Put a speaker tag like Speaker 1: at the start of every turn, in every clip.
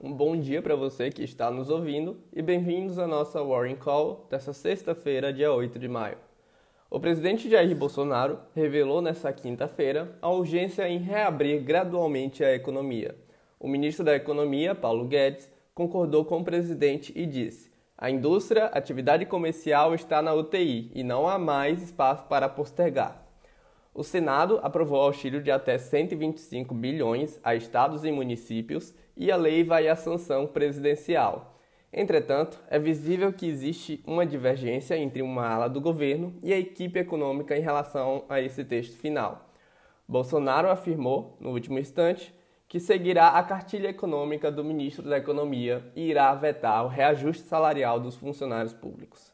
Speaker 1: um bom dia para você que está nos ouvindo e bem-vindos à nossa Warren Call dessa sexta-feira, dia 8 de maio. O presidente Jair Bolsonaro revelou nesta quinta-feira a urgência em reabrir gradualmente a economia. O ministro da Economia, Paulo Guedes, concordou com o presidente e disse: a indústria, atividade comercial está na UTI e não há mais espaço para postergar. O Senado aprovou auxílio de até 125 bilhões a estados e municípios e a lei vai à sanção presidencial. Entretanto, é visível que existe uma divergência entre uma ala do governo e a equipe econômica em relação a esse texto final. Bolsonaro afirmou, no último instante, que seguirá a cartilha econômica do ministro da Economia e irá vetar o reajuste salarial dos funcionários públicos.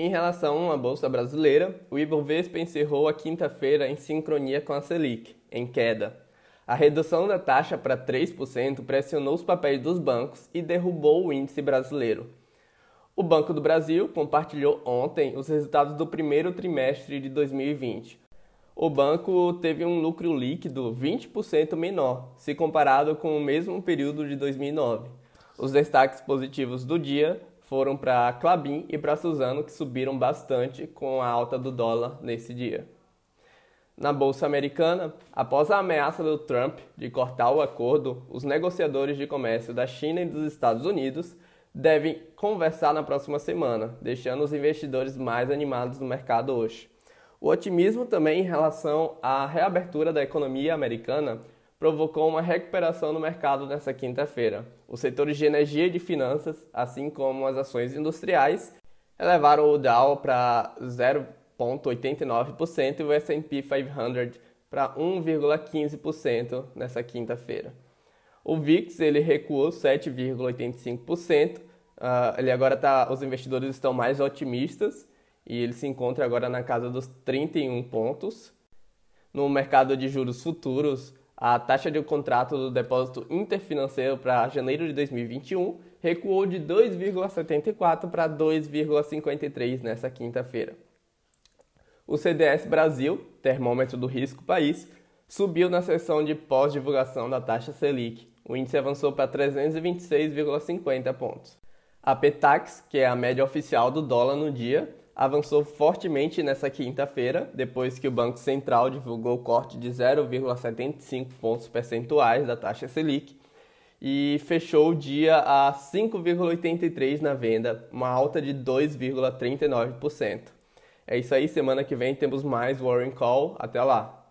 Speaker 1: Em relação à Bolsa Brasileira, o Ibovespa encerrou a quinta-feira em sincronia com a Selic, em queda. A redução da taxa para 3% pressionou os papéis dos bancos e derrubou o índice brasileiro. O Banco do Brasil compartilhou ontem os resultados do primeiro trimestre de 2020. O banco teve um lucro líquido 20% menor, se comparado com o mesmo período de 2009. Os destaques positivos do dia foram para Clabin e para Suzano, que subiram bastante com a alta do dólar nesse dia. Na bolsa americana, após a ameaça do Trump de cortar o acordo, os negociadores de comércio da China e dos Estados Unidos devem conversar na próxima semana, deixando os investidores mais animados no mercado hoje. O otimismo também em relação à reabertura da economia americana provocou uma recuperação no mercado nesta quinta-feira. Os setores de energia e de finanças, assim como as ações industriais, elevaram o Dow para 0,89% e o S&P 500 para 1,15% nessa quinta-feira. O VIX ele recuou 7,85%. Uh, ele agora tá, os investidores estão mais otimistas e ele se encontra agora na casa dos 31 pontos. No mercado de juros futuros, a taxa de contrato do depósito interfinanceiro para janeiro de 2021 recuou de 2,74 para 2,53 nessa quinta-feira. O CDS Brasil, termômetro do risco país, subiu na sessão de pós-divulgação da taxa Selic. O índice avançou para 326,50 pontos. A Petax, que é a média oficial do dólar no dia, avançou fortemente nessa quinta-feira, depois que o Banco Central divulgou o corte de 0,75 pontos percentuais da taxa Selic e fechou o dia a 5,83 na venda, uma alta de 2,39%. É isso aí, semana que vem temos mais Warren Call. Até lá!